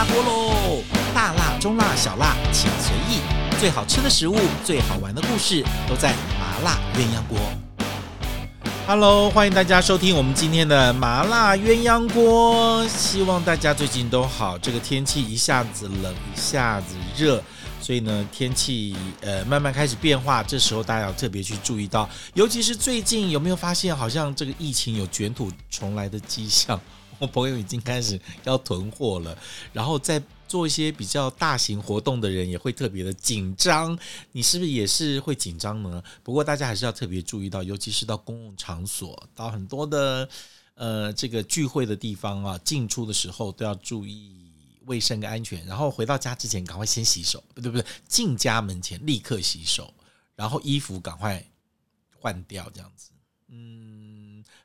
辣锅喽！大辣、中辣、小辣，请随意。最好吃的食物，最好玩的故事，都在麻辣鸳鸯锅。Hello，欢迎大家收听我们今天的麻辣鸳鸯锅。希望大家最近都好。这个天气一下子冷，一下子热。所以呢，天气呃慢慢开始变化，这时候大家要特别去注意到，尤其是最近有没有发现，好像这个疫情有卷土重来的迹象？我 朋友已经开始要囤货了，然后在做一些比较大型活动的人也会特别的紧张。你是不是也是会紧张呢？不过大家还是要特别注意到，尤其是到公共场所，到很多的呃这个聚会的地方啊，进出的时候都要注意。卫生跟安全，然后回到家之前赶快先洗手，不对不对，进家门前立刻洗手，然后衣服赶快换掉，这样子，嗯，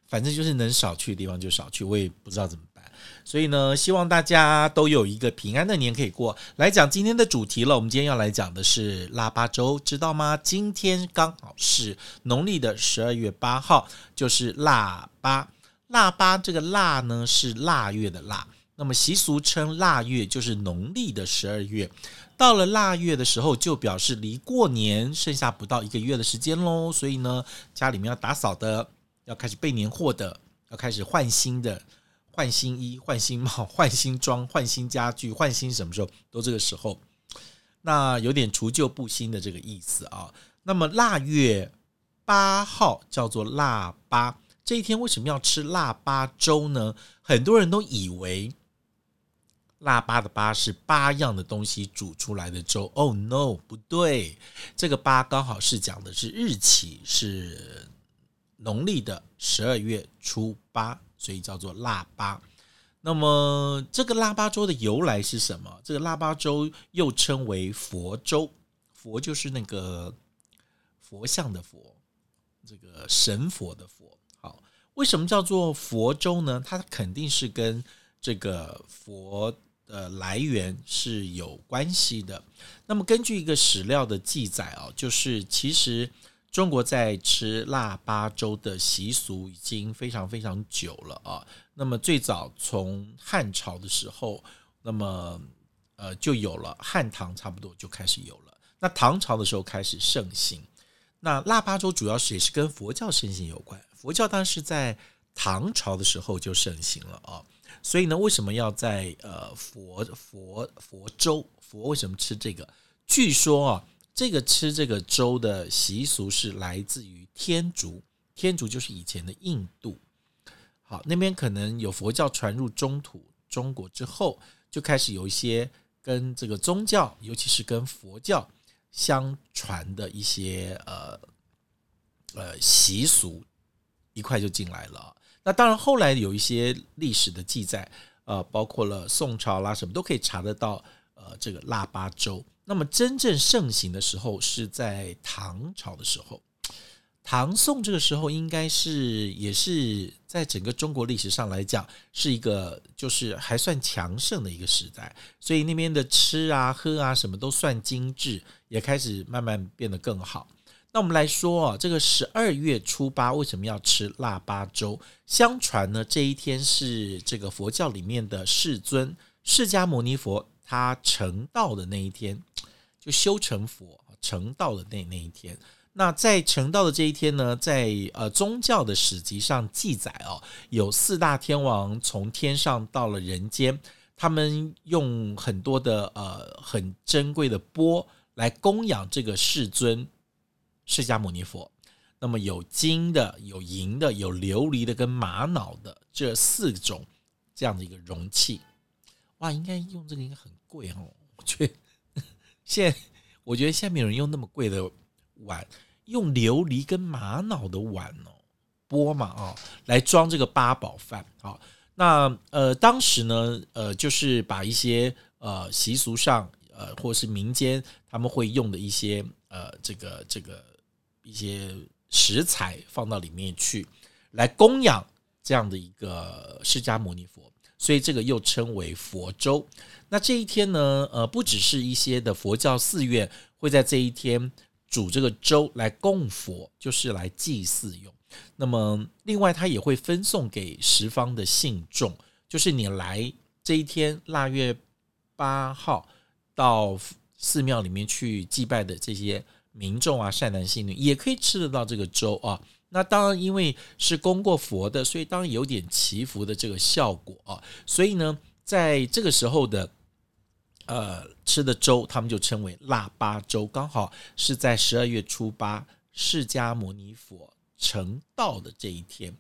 反正就是能少去的地方就少去，我也不知道怎么办，所以呢，希望大家都有一个平安的年可以过。来讲今天的主题了，我们今天要来讲的是腊八粥，知道吗？今天刚好是农历的十二月八号，就是腊八，腊八这个腊呢是腊月的腊。那么习俗称腊月就是农历的十二月，到了腊月的时候，就表示离过年剩下不到一个月的时间喽。所以呢，家里面要打扫的，要开始备年货的，要开始换新的，换新衣、换新帽、换新装、换新家具、换新什么时候都这个时候。那有点除旧布新的这个意思啊。那么腊月八号叫做腊八，这一天为什么要吃腊八粥呢？很多人都以为。腊八的八是八样的东西煮出来的粥。Oh no，不对，这个八刚好是讲的是日期，是农历的十二月初八，所以叫做腊八。那么这个腊八粥的由来是什么？这个腊八粥又称为佛粥，佛就是那个佛像的佛，这个神佛的佛。好，为什么叫做佛粥呢？它肯定是跟这个佛。的来源是有关系的。那么根据一个史料的记载啊，就是其实中国在吃腊八粥的习俗已经非常非常久了啊。那么最早从汉朝的时候，那么呃就有了，汉唐差不多就开始有了。那唐朝的时候开始盛行。那腊八粥主要是也是跟佛教盛行有关。佛教当时在唐朝的时候就盛行了啊。所以呢，为什么要在呃佛佛佛粥？佛为什么吃这个？据说啊，这个吃这个粥的习俗是来自于天竺，天竺就是以前的印度。好，那边可能有佛教传入中土中国之后，就开始有一些跟这个宗教，尤其是跟佛教相传的一些呃呃习俗，一块就进来了。那当然，后来有一些历史的记载，呃，包括了宋朝啦，什么都可以查得到。呃，这个腊八粥，那么真正盛行的时候是在唐朝的时候，唐宋这个时候应该是也是在整个中国历史上来讲是一个就是还算强盛的一个时代，所以那边的吃啊喝啊什么都算精致，也开始慢慢变得更好。那我们来说啊，这个十二月初八为什么要吃腊八粥？相传呢，这一天是这个佛教里面的世尊释迦牟尼佛他成道的那一天，就修成佛成道的那那一天。那在成道的这一天呢，在呃宗教的史籍上记载哦，有四大天王从天上到了人间，他们用很多的呃很珍贵的钵来供养这个世尊。释迦牟尼佛，那么有金的、有银的、有琉璃的跟玛瑙的这四种这样的一个容器，哇，应该用这个应该很贵哦。我觉得现在，我觉得下面有人用那么贵的碗，用琉璃跟玛瑙的碗哦，钵嘛啊，来装这个八宝饭啊。那呃，当时呢，呃，就是把一些呃习俗上呃或是民间他们会用的一些呃这个这个。一些食材放到里面去，来供养这样的一个释迦牟尼佛，所以这个又称为佛粥。那这一天呢，呃，不只是一些的佛教寺院会在这一天煮这个粥来供佛，就是来祭祀用。那么，另外他也会分送给十方的信众，就是你来这一天腊月八号到寺庙里面去祭拜的这些民众啊，善男信女也可以吃得到这个粥啊。那当然，因为是供过佛的，所以当然有点祈福的这个效果啊。所以呢，在这个时候的呃吃的粥，他们就称为腊八粥，刚好是在十二月初八，释迦牟尼佛成道的这一天。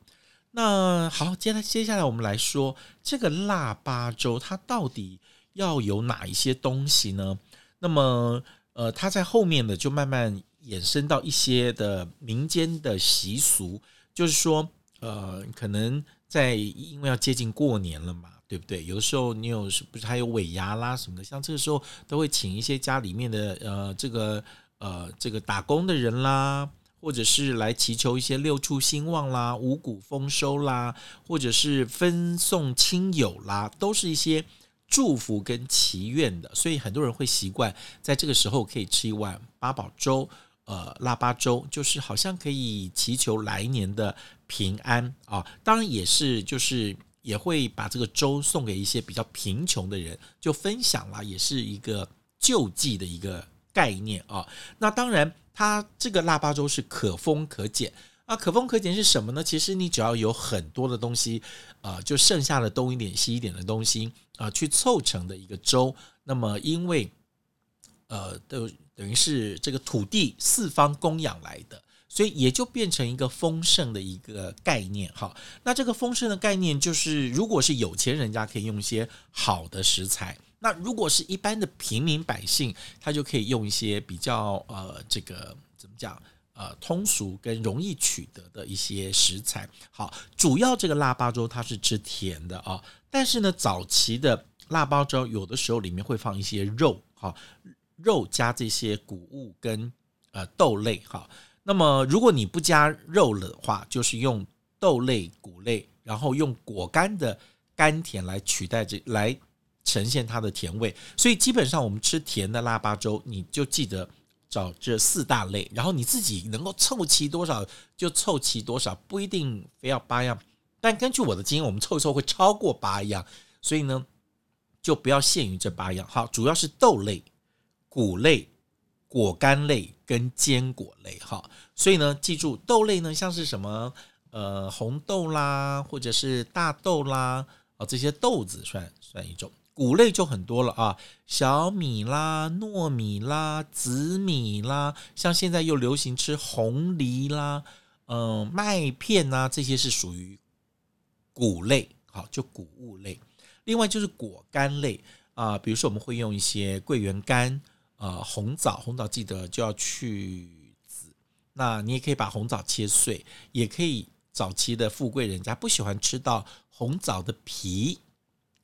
那好，接下来接下来我们来说这个腊八粥，它到底要有哪一些东西呢？那么呃，它在后面的就慢慢。衍生到一些的民间的习俗，就是说，呃，可能在因为要接近过年了嘛，对不对？有的时候你有是不是还有尾牙啦什么的，像这个时候都会请一些家里面的呃这个呃这个打工的人啦，或者是来祈求一些六畜兴旺啦、五谷丰收啦，或者是分送亲友啦，都是一些祝福跟祈愿的，所以很多人会习惯在这个时候可以吃一碗八宝粥。呃，腊八粥就是好像可以祈求来年的平安啊，当然也是就是也会把这个粥送给一些比较贫穷的人，就分享了，也是一个救济的一个概念啊。那当然，它这个腊八粥是可封可减啊，可封可减是什么呢？其实你只要有很多的东西，啊，就剩下的东一点西一点的东西啊，去凑成的一个粥。那么因为呃都。等于是这个土地四方供养来的，所以也就变成一个丰盛的一个概念。好，那这个丰盛的概念就是，如果是有钱人家可以用一些好的食材，那如果是一般的平民百姓，他就可以用一些比较呃这个怎么讲呃通俗跟容易取得的一些食材。好，主要这个腊八粥它是吃甜的啊，但是呢，早期的腊八粥有的时候里面会放一些肉，好。肉加这些谷物跟呃豆类哈，那么如果你不加肉了的话，就是用豆类、谷类，然后用果干的甘甜来取代这来呈现它的甜味。所以基本上我们吃甜的腊八粥，你就记得找这四大类，然后你自己能够凑齐多少就凑齐多少，不一定非要八样。但根据我的经验，我们凑一凑会超过八样，所以呢就不要限于这八样。好，主要是豆类。谷类、果干类跟坚果类，哈，所以呢，记住豆类呢，像是什么呃红豆啦，或者是大豆啦，啊这些豆子算算一种。谷类就很多了啊，小米啦、糯米啦、紫米啦，像现在又流行吃红梨啦，嗯、呃，麦片呐，这些是属于谷类，好，就谷物类。另外就是果干类啊，比如说我们会用一些桂圆干。呃，红枣，红枣记得就要去籽。那你也可以把红枣切碎，也可以。早期的富贵人家不喜欢吃到红枣的皮，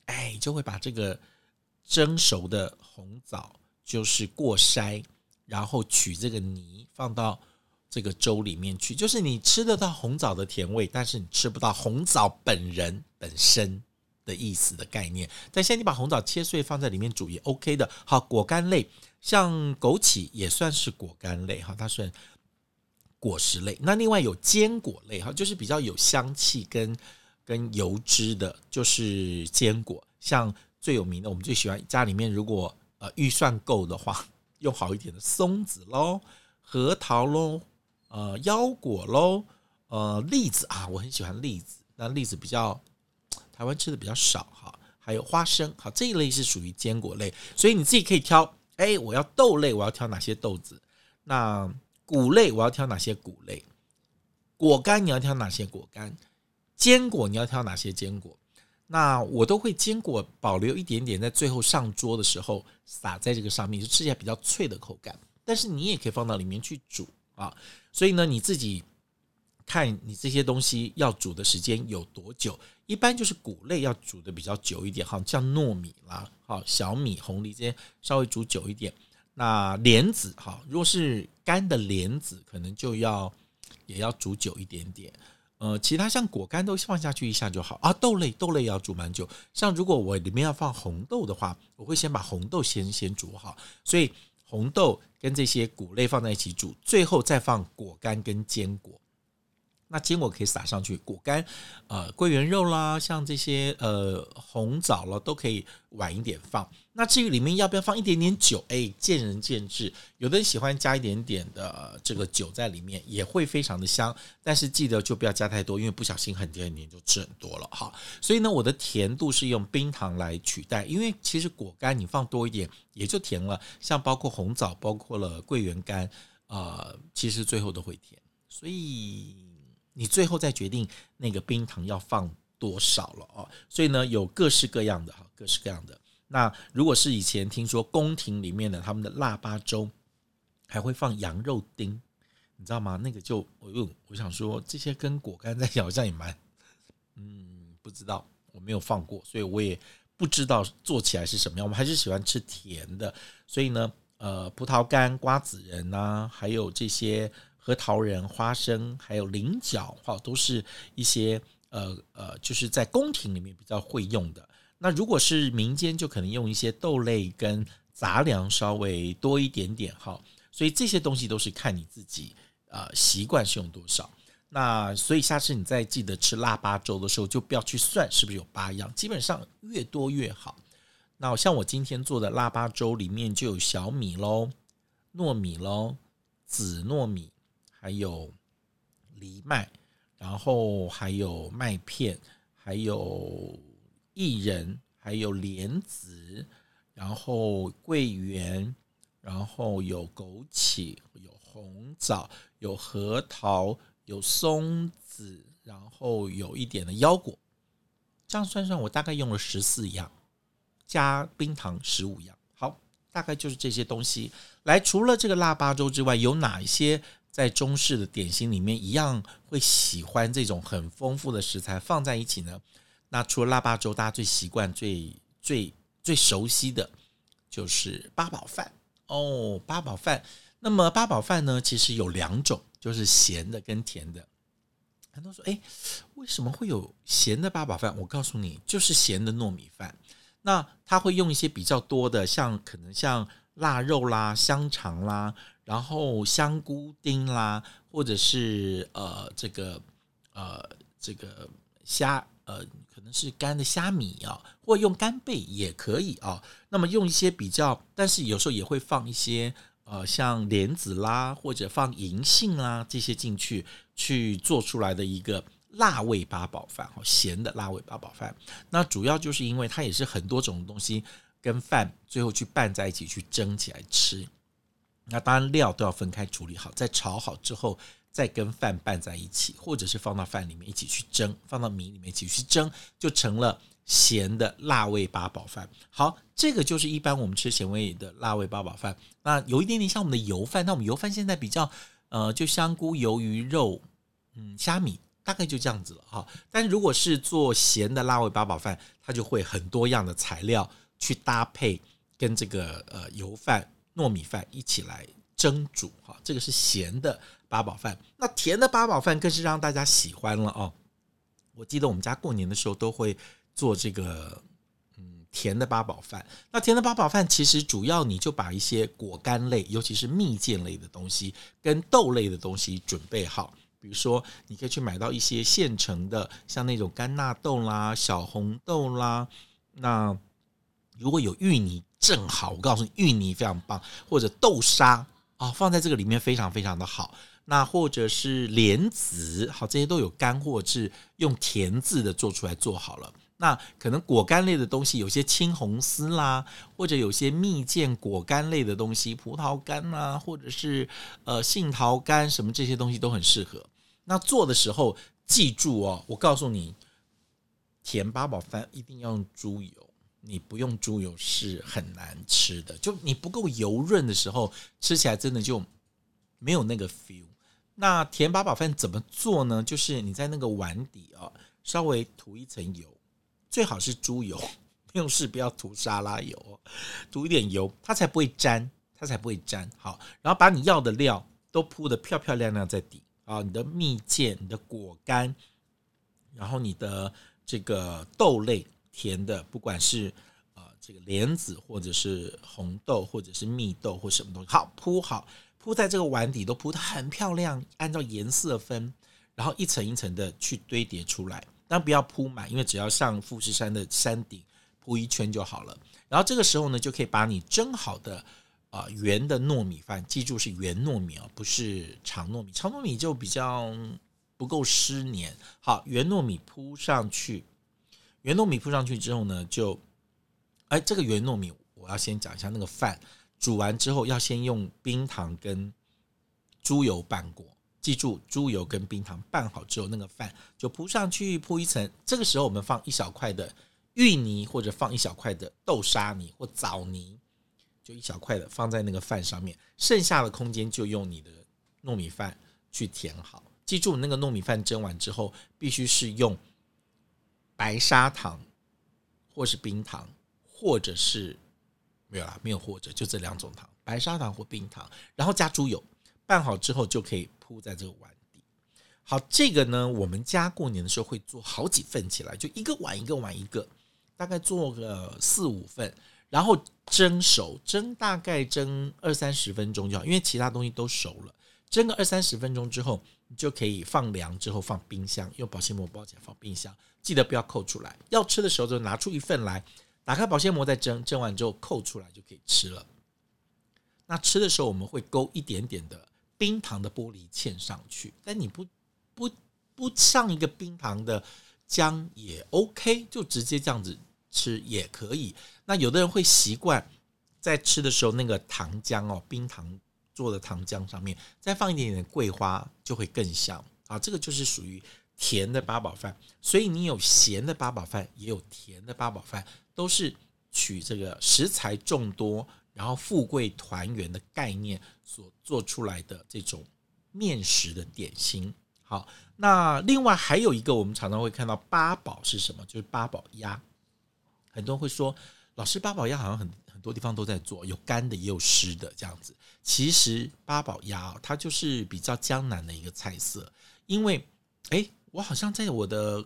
哎，就会把这个蒸熟的红枣就是过筛，然后取这个泥放到这个粥里面去，就是你吃得到红枣的甜味，但是你吃不到红枣本人本身的意思的概念。但现在你把红枣切碎放在里面煮也 OK 的。好，果干类。像枸杞也算是果干类哈，它算果实类。那另外有坚果类哈，就是比较有香气跟跟油脂的，就是坚果。像最有名的，我们最喜欢家里面如果呃预算够的话，用好一点的松子喽、核桃喽、呃腰果喽、呃栗子啊，我很喜欢栗子，那栗子比较台湾吃的比较少哈。还有花生，好，这一类是属于坚果类，所以你自己可以挑。哎，我要豆类，我要挑哪些豆子？那谷类我要挑哪些谷类？果干你要挑哪些果干？坚果你要挑哪些坚果？那我都会坚果保留一点点，在最后上桌的时候撒在这个上面，就吃起来比较脆的口感。但是你也可以放到里面去煮啊。所以呢，你自己。看你这些东西要煮的时间有多久，一般就是谷类要煮的比较久一点，好像糯米啦，好小米、红梨这些稍微煮久一点。那莲子哈，如果是干的莲子，可能就要也要煮久一点点。呃，其他像果干都放下去一下就好啊。豆类豆类要煮蛮久，像如果我里面要放红豆的话，我会先把红豆先先煮好，所以红豆跟这些谷类放在一起煮，最后再放果干跟坚果。那坚果可以撒上去，果干，呃，桂圆肉啦，像这些呃红枣了，都可以晚一点放。那至于里面要不要放一点点酒，哎，见仁见智。有的人喜欢加一点点的这个酒在里面，也会非常的香。但是记得就不要加太多，因为不小心很甜很甜就吃很多了哈。所以呢，我的甜度是用冰糖来取代，因为其实果干你放多一点也就甜了。像包括红枣，包括了桂圆干，呃，其实最后都会甜。所以。你最后再决定那个冰糖要放多少了哦，所以呢，有各式各样的哈，各式各样的。那如果是以前听说宫廷里面的他们的腊八粥，还会放羊肉丁，你知道吗？那个就我又我想说，这些跟果干在一起好像也蛮，嗯，不知道，我没有放过，所以我也不知道做起来是什么样。我们还是喜欢吃甜的，所以呢，呃，葡萄干、瓜子仁呐、啊，还有这些。核桃仁、花生，还有菱角，哈，都是一些呃呃，就是在宫廷里面比较会用的。那如果是民间，就可能用一些豆类跟杂粮稍微多一点点，哈。所以这些东西都是看你自己呃习惯是用多少。那所以下次你再记得吃腊八粥的时候，就不要去算是不是有八样，基本上越多越好。那像我今天做的腊八粥里面就有小米喽、糯米喽、紫糯米。还有藜麦，然后还有麦片，还有薏仁，还有莲子，然后桂圆，然后有枸杞，有红枣，有核桃，有松子，然后有一点的腰果。这样算算，我大概用了十四样，加冰糖十五样。好，大概就是这些东西。来，除了这个腊八粥之外，有哪一些？在中式的点心里面，一样会喜欢这种很丰富的食材放在一起呢。那除了腊八粥，大家最习惯、最最最熟悉的就是八宝饭哦。八宝饭，那么八宝饭呢，其实有两种，就是咸的跟甜的。很多人说：“哎，为什么会有咸的八宝饭？”我告诉你，就是咸的糯米饭。那他会用一些比较多的，像可能像腊肉啦、香肠啦。然后香菇丁啦，或者是呃这个呃这个虾呃可能是干的虾米啊，或用干贝也可以啊。那么用一些比较，但是有时候也会放一些呃像莲子啦，或者放银杏啦这些进去，去做出来的一个辣味八宝饭，咸的辣味八宝饭。那主要就是因为它也是很多种东西跟饭最后去拌在一起去蒸起来吃。那当然料都要分开处理好，在炒好之后再跟饭拌在一起，或者是放到饭里面一起去蒸，放到米里面一起去蒸，就成了咸的辣味八宝饭。好，这个就是一般我们吃咸味的辣味八宝饭。那有一点点像我们的油饭，那我们油饭现在比较呃，就香菇、鱿鱼肉、嗯虾米，大概就这样子了哈。但如果是做咸的辣味八宝饭，它就会很多样的材料去搭配，跟这个呃油饭。糯米饭一起来蒸煮哈，这个是咸的八宝饭。那甜的八宝饭更是让大家喜欢了哦。我记得我们家过年的时候都会做这个嗯甜的八宝饭。那甜的八宝饭其实主要你就把一些果干类，尤其是蜜饯类的东西跟豆类的东西准备好。比如说，你可以去买到一些现成的，像那种干纳豆啦、小红豆啦。那如果有芋泥。正好，我告诉你，芋泥非常棒，或者豆沙啊，放在这个里面非常非常的好。那或者是莲子，好，这些都有干或者是用甜字的做出来做好了。那可能果干类的东西，有些青红丝啦，或者有些蜜饯果干类的东西，葡萄干呐，或者是呃杏桃干，什么这些东西都很适合。那做的时候记住哦，我告诉你，甜八宝饭一定要用猪油。你不用猪油是很难吃的，就你不够油润的时候，吃起来真的就没有那个 feel。那甜八宝饭怎么做呢？就是你在那个碗底啊，稍微涂一层油，最好是猪油，用事不要涂沙拉油，涂一点油，它才不会粘，它才不会粘。好，然后把你要的料都铺得漂漂亮亮在底啊，你的蜜饯、你的果干，然后你的这个豆类。甜的，不管是呃这个莲子，或者是红豆，或者是蜜豆，或什么东西，好铺好铺在这个碗底，都铺得很漂亮，按照颜色分。然后一层一层的去堆叠出来，但不要铺满，因为只要上富士山的山顶铺一圈就好了。然后这个时候呢，就可以把你蒸好的啊、圆的糯米饭，记住是圆糯米哦，不是长糯米，长糯米就比较不够湿黏。好，圆糯米铺上去，圆糯米铺上去之后呢，就哎，这个圆糯米我要先讲一下，那个饭煮完之后要先用冰糖跟猪油拌过。记住，猪油跟冰糖拌好之后，那个饭就铺上去，铺一层。这个时候我们放一小块的芋泥，或者放一小块的豆沙泥或枣泥，就一小块的放在那个饭上面。剩下的空间就用你的糯米饭去填好。记住，那个糯米饭蒸完之后，必须是用白砂糖，或是冰糖，或者是没有啦，没有或者就这两种糖，白砂糖或冰糖，然后加猪油。拌好之后就可以铺在这个碗底。好，这个呢，我们家过年的时候会做好几份起来，就一个碗一个碗一个，大概做个四五份，然后蒸熟，蒸大概蒸二三十分钟就好，因为其他东西都熟了。蒸个二三十分钟之后，就可以放凉之后放冰箱，用保鲜膜包起来放冰箱，记得不要扣出来。要吃的时候就拿出一份来，打开保鲜膜再蒸，蒸完之后扣出来就可以吃了。那吃的时候我们会勾一点点的。冰糖的玻璃嵌上去，但你不不不上一个冰糖的浆也 OK，就直接这样子吃也可以。那有的人会习惯在吃的时候，那个糖浆哦，冰糖做的糖浆上面再放一点点桂花，就会更香啊。这个就是属于甜的八宝饭，所以你有咸的八宝饭，也有甜的八宝饭，都是取这个食材众多。然后富贵团圆的概念所做出来的这种面食的点心，好，那另外还有一个我们常常会看到八宝是什么？就是八宝鸭。很多人会说，老师八宝鸭好像很多地方都在做，有干的也有湿的这样子。其实八宝鸭它就是比较江南的一个菜色，因为诶，我好像在我的。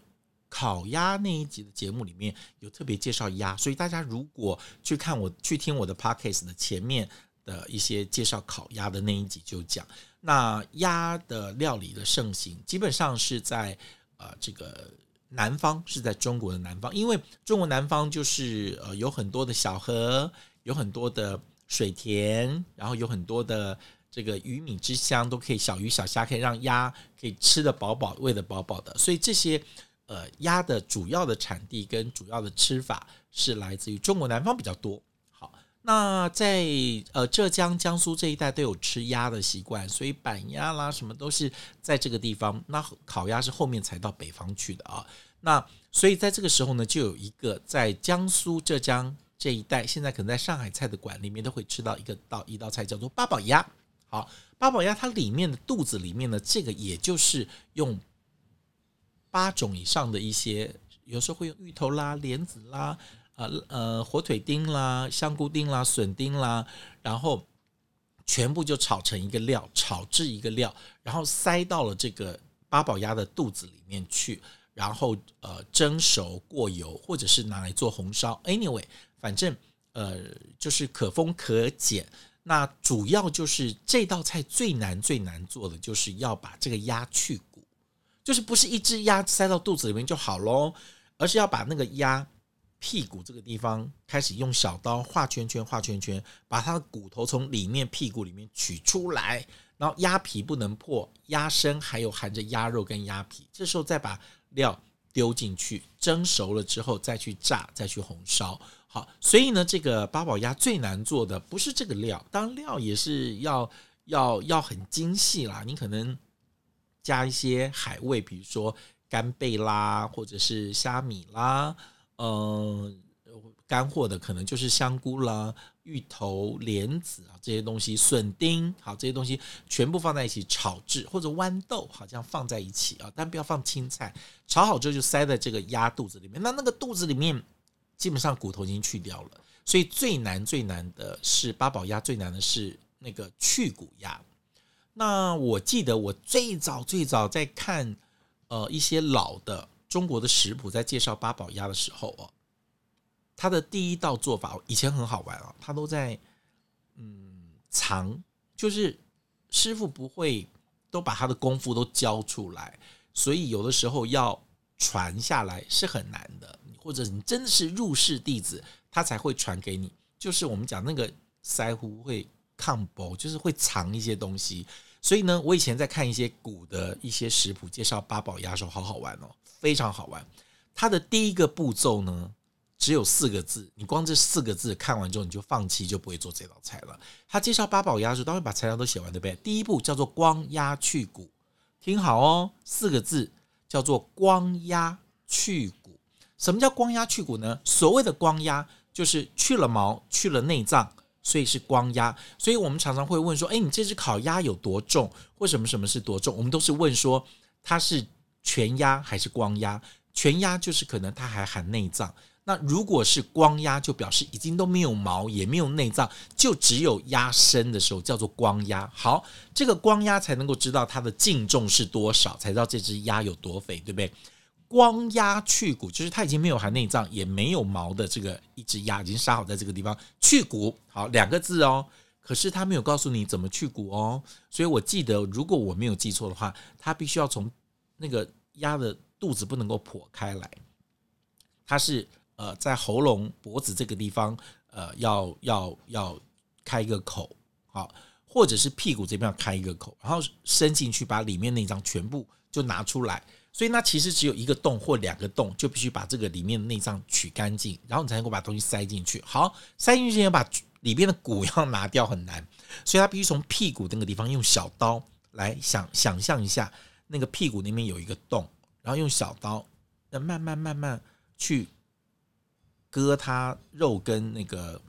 烤鸭那一集的节目里面有特别介绍鸭，所以大家如果去看我去听我的 podcast 的前面的一些介绍烤鸭的那一集就讲，那鸭的料理的盛行基本上是在呃这个南方，是在中国的南方，因为中国南方就是呃有很多的小河，有很多的水田，然后有很多的这个鱼米之乡，都可以小鱼小虾可以让鸭可以吃得饱饱，喂得饱饱的，所以这些。呃，鸭的主要的产地跟主要的吃法是来自于中国南方比较多。好，那在呃浙江、江苏这一带都有吃鸭的习惯，所以板鸭啦什么都是在这个地方。那烤鸭是后面才到北方去的啊。那所以在这个时候呢，就有一个在江苏、浙江这一带，现在可能在上海菜的馆里面都会吃到一个道一道菜，叫做八宝鸭。好，八宝鸭它里面的肚子里面呢，这个也就是用。八种以上的一些，有时候会用芋头啦、莲子啦、呃呃火腿丁啦、香菇丁啦、笋丁啦，然后全部就炒成一个料，炒制一个料，然后塞到了这个八宝鸭的肚子里面去，然后呃蒸熟过油，或者是拿来做红烧。Anyway，反正呃就是可丰可减。那主要就是这道菜最难最难做的，就是要把这个鸭去骨。就是不是一只鸭塞到肚子里面就好喽，而是要把那个鸭屁股这个地方开始用小刀画圈圈，画圈圈，把它的骨头从里面屁股里面取出来，然后鸭皮不能破，鸭身还有含着鸭肉跟鸭皮，这时候再把料丢进去，蒸熟了之后再去炸，再去红烧。好，所以呢，这个八宝鸭最难做的不是这个料，当然料也是要要要很精细啦，你可能。加一些海味，比如说干贝啦，或者是虾米啦，嗯，干货的可能就是香菇啦、芋头、莲子啊这些东西，笋丁好这些东西全部放在一起炒制，或者豌豆好像放在一起啊，但不要放青菜。炒好之后就塞在这个鸭肚子里面，那那个肚子里面基本上骨头已经去掉了，所以最难最难的是八宝鸭，最难的是那个去骨鸭。那我记得我最早最早在看，呃，一些老的中国的食谱，在介绍八宝鸭的时候哦，他的第一道做法以前很好玩啊，他都在嗯藏，就是师傅不会都把他的功夫都教出来，所以有的时候要传下来是很难的，或者你真的是入室弟子，他才会传给你。就是我们讲那个腮胡会抗薄，就是会藏一些东西。所以呢，我以前在看一些古的一些食谱介绍八宝鸭的时候，好好玩哦，非常好玩。它的第一个步骤呢，只有四个字，你光这四个字看完之后，你就放弃，就不会做这道菜了。他介绍八宝鸭的时候，他会把材料都写完，对不对？第一步叫做光鸭去骨，听好哦，四个字叫做光鸭去骨。什么叫光鸭去骨呢？所谓的光鸭，就是去了毛，去了内脏。所以是光鸭，所以我们常常会问说：“诶，你这只烤鸭有多重？或什么什么是多重？”我们都是问说它是全鸭还是光鸭？全鸭就是可能它还含内脏。那如果是光鸭，就表示已经都没有毛，也没有内脏，就只有鸭身的时候叫做光鸭。好，这个光鸭才能够知道它的净重是多少，才知道这只鸭有多肥，对不对？光鸭去骨，就是它已经没有含内脏，也没有毛的这个一只鸭，已经杀好在这个地方去骨。好，两个字哦。可是它没有告诉你怎么去骨哦。所以我记得，如果我没有记错的话，它必须要从那个鸭的肚子不能够剖开来，它是呃在喉咙脖子这个地方呃要要要开一个口，好，或者是屁股这边要开一个口，然后伸进去把里面那张全部就拿出来。所以那其实只有一个洞或两个洞，就必须把这个里面的内脏取干净，然后你才能够把东西塞进去。好，塞进去要把里边的骨要拿掉很难，所以他必须从屁股那个地方用小刀来想想象一下，那个屁股那边有一个洞，然后用小刀那慢慢慢慢去割它肉跟那个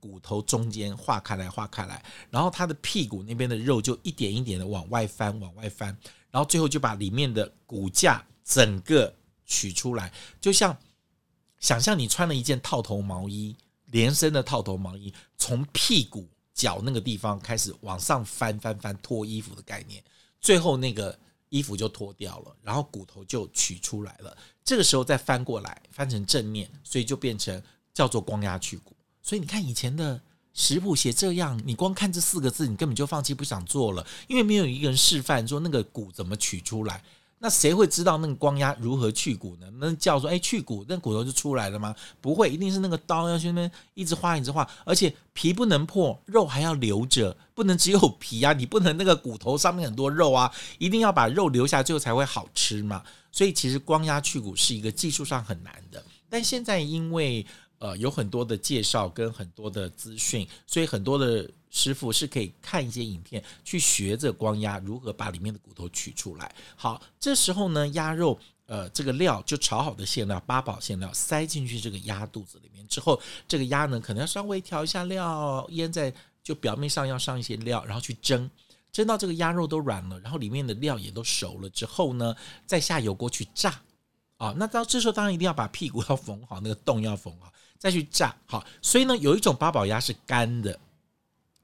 骨头中间划开来划开来，然后它的屁股那边的肉就一点一点的往外翻往外翻。然后最后就把里面的骨架整个取出来，就像想象你穿了一件套头毛衣，连身的套头毛衣，从屁股脚那个地方开始往上翻翻翻脱衣服的概念，最后那个衣服就脱掉了，然后骨头就取出来了。这个时候再翻过来，翻成正面，所以就变成叫做光压去骨。所以你看以前的。食谱写这样，你光看这四个字，你根本就放弃不想做了，因为没有一个人示范说那个骨怎么取出来。那谁会知道那个光压如何去骨呢？那叫说哎去骨，那骨头就出来了吗？不会，一定是那个刀要去那边一直划一直划，而且皮不能破，肉还要留着，不能只有皮啊，你不能那个骨头上面很多肉啊，一定要把肉留下，最后才会好吃嘛。所以其实光压去骨是一个技术上很难的，但现在因为。呃，有很多的介绍跟很多的资讯，所以很多的师傅是可以看一些影片去学着光压如何把里面的骨头取出来。好，这时候呢，鸭肉呃这个料就炒好的馅料八宝馅料塞进去这个鸭肚子里面之后，这个鸭呢可能要稍微调一下料，腌在就表面上要上一些料，然后去蒸，蒸到这个鸭肉都软了，然后里面的料也都熟了之后呢，再下油锅去炸。啊，那到这时候当然一定要把屁股要缝好，那个洞要缝好。再去炸好，所以呢，有一种八宝鸭是干的，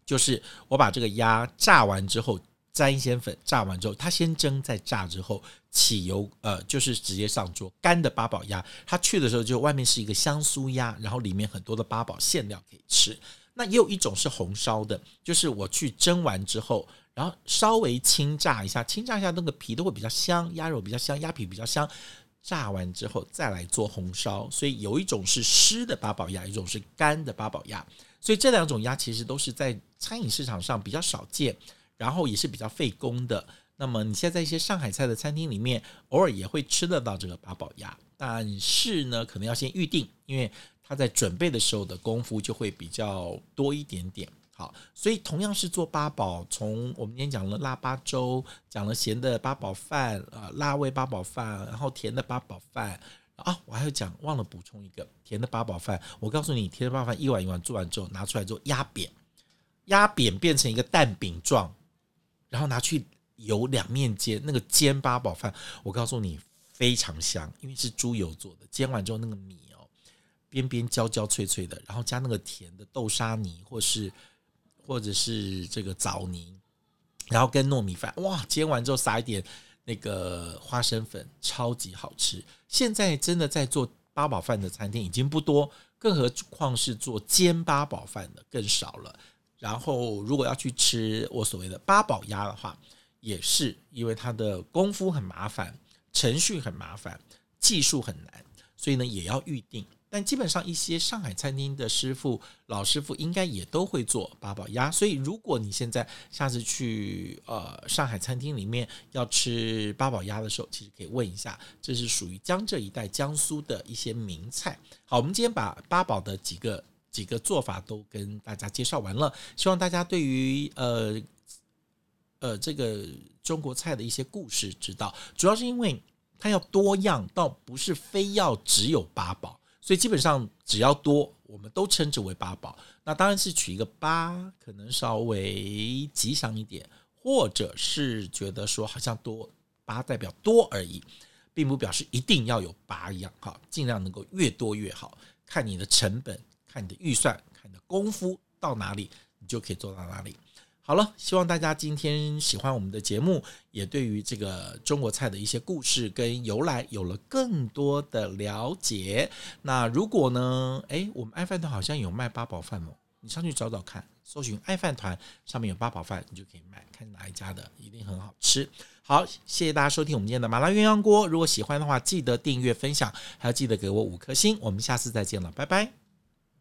就是我把这个鸭炸完之后沾一些粉，炸完之后它先蒸再炸之后起油，呃，就是直接上桌干的八宝鸭。它去的时候就外面是一个香酥鸭，然后里面很多的八宝馅料可以吃。那也有一种是红烧的，就是我去蒸完之后，然后稍微轻炸一下，轻炸一下那个皮都会比较香，鸭肉比较香，鸭皮比较香。炸完之后再来做红烧，所以有一种是湿的八宝鸭，一种是干的八宝鸭，所以这两种鸭其实都是在餐饮市场上比较少见，然后也是比较费工的。那么你现在一些上海菜的餐厅里面，偶尔也会吃得到这个八宝鸭，但是呢，可能要先预定，因为它在准备的时候的功夫就会比较多一点点。好，所以同样是做八宝，从我们今天讲了腊八粥，讲了咸的八宝饭，啊，辣味八宝饭，然后甜的八宝饭啊，我还要讲，忘了补充一个甜的八宝饭。我告诉你，甜的八宝饭一碗一碗做完之后，拿出来之后压扁，压扁变成一个蛋饼状，然后拿去油两面煎，那个煎八宝饭，我告诉你非常香，因为是猪油做的，煎完之后那个米哦，边边焦焦脆脆的，然后加那个甜的豆沙泥或是。或者是这个枣泥，然后跟糯米饭，哇，煎完之后撒一点那个花生粉，超级好吃。现在真的在做八宝饭的餐厅已经不多，更何况是做煎八宝饭的更少了。然后如果要去吃我所谓的八宝鸭的话，也是因为它的功夫很麻烦，程序很麻烦，技术很难，所以呢也要预定。但基本上一些上海餐厅的师傅、老师傅应该也都会做八宝鸭，所以如果你现在下次去呃上海餐厅里面要吃八宝鸭的时候，其实可以问一下，这是属于江浙一带江苏的一些名菜。好，我们今天把八宝的几个几个做法都跟大家介绍完了，希望大家对于呃呃这个中国菜的一些故事知道，主要是因为它要多样，倒不是非要只有八宝。所以基本上只要多，我们都称之为八宝。那当然是取一个八，可能稍微吉祥一点，或者是觉得说好像多八代表多而已，并不表示一定要有八一样。哈，尽量能够越多越好，看你的成本，看你的预算，看你的功夫到哪里，你就可以做到哪里。好了，希望大家今天喜欢我们的节目，也对于这个中国菜的一些故事跟由来有了更多的了解。那如果呢，诶，我们爱饭团好像有卖八宝饭哦，你上去找找看，搜寻爱饭团上面有八宝饭，你就可以买，看哪一家的，一定很好吃。好，谢谢大家收听我们今天的麻辣鸳鸯锅。如果喜欢的话，记得订阅、分享，还要记得给我五颗星。我们下次再见了，拜拜。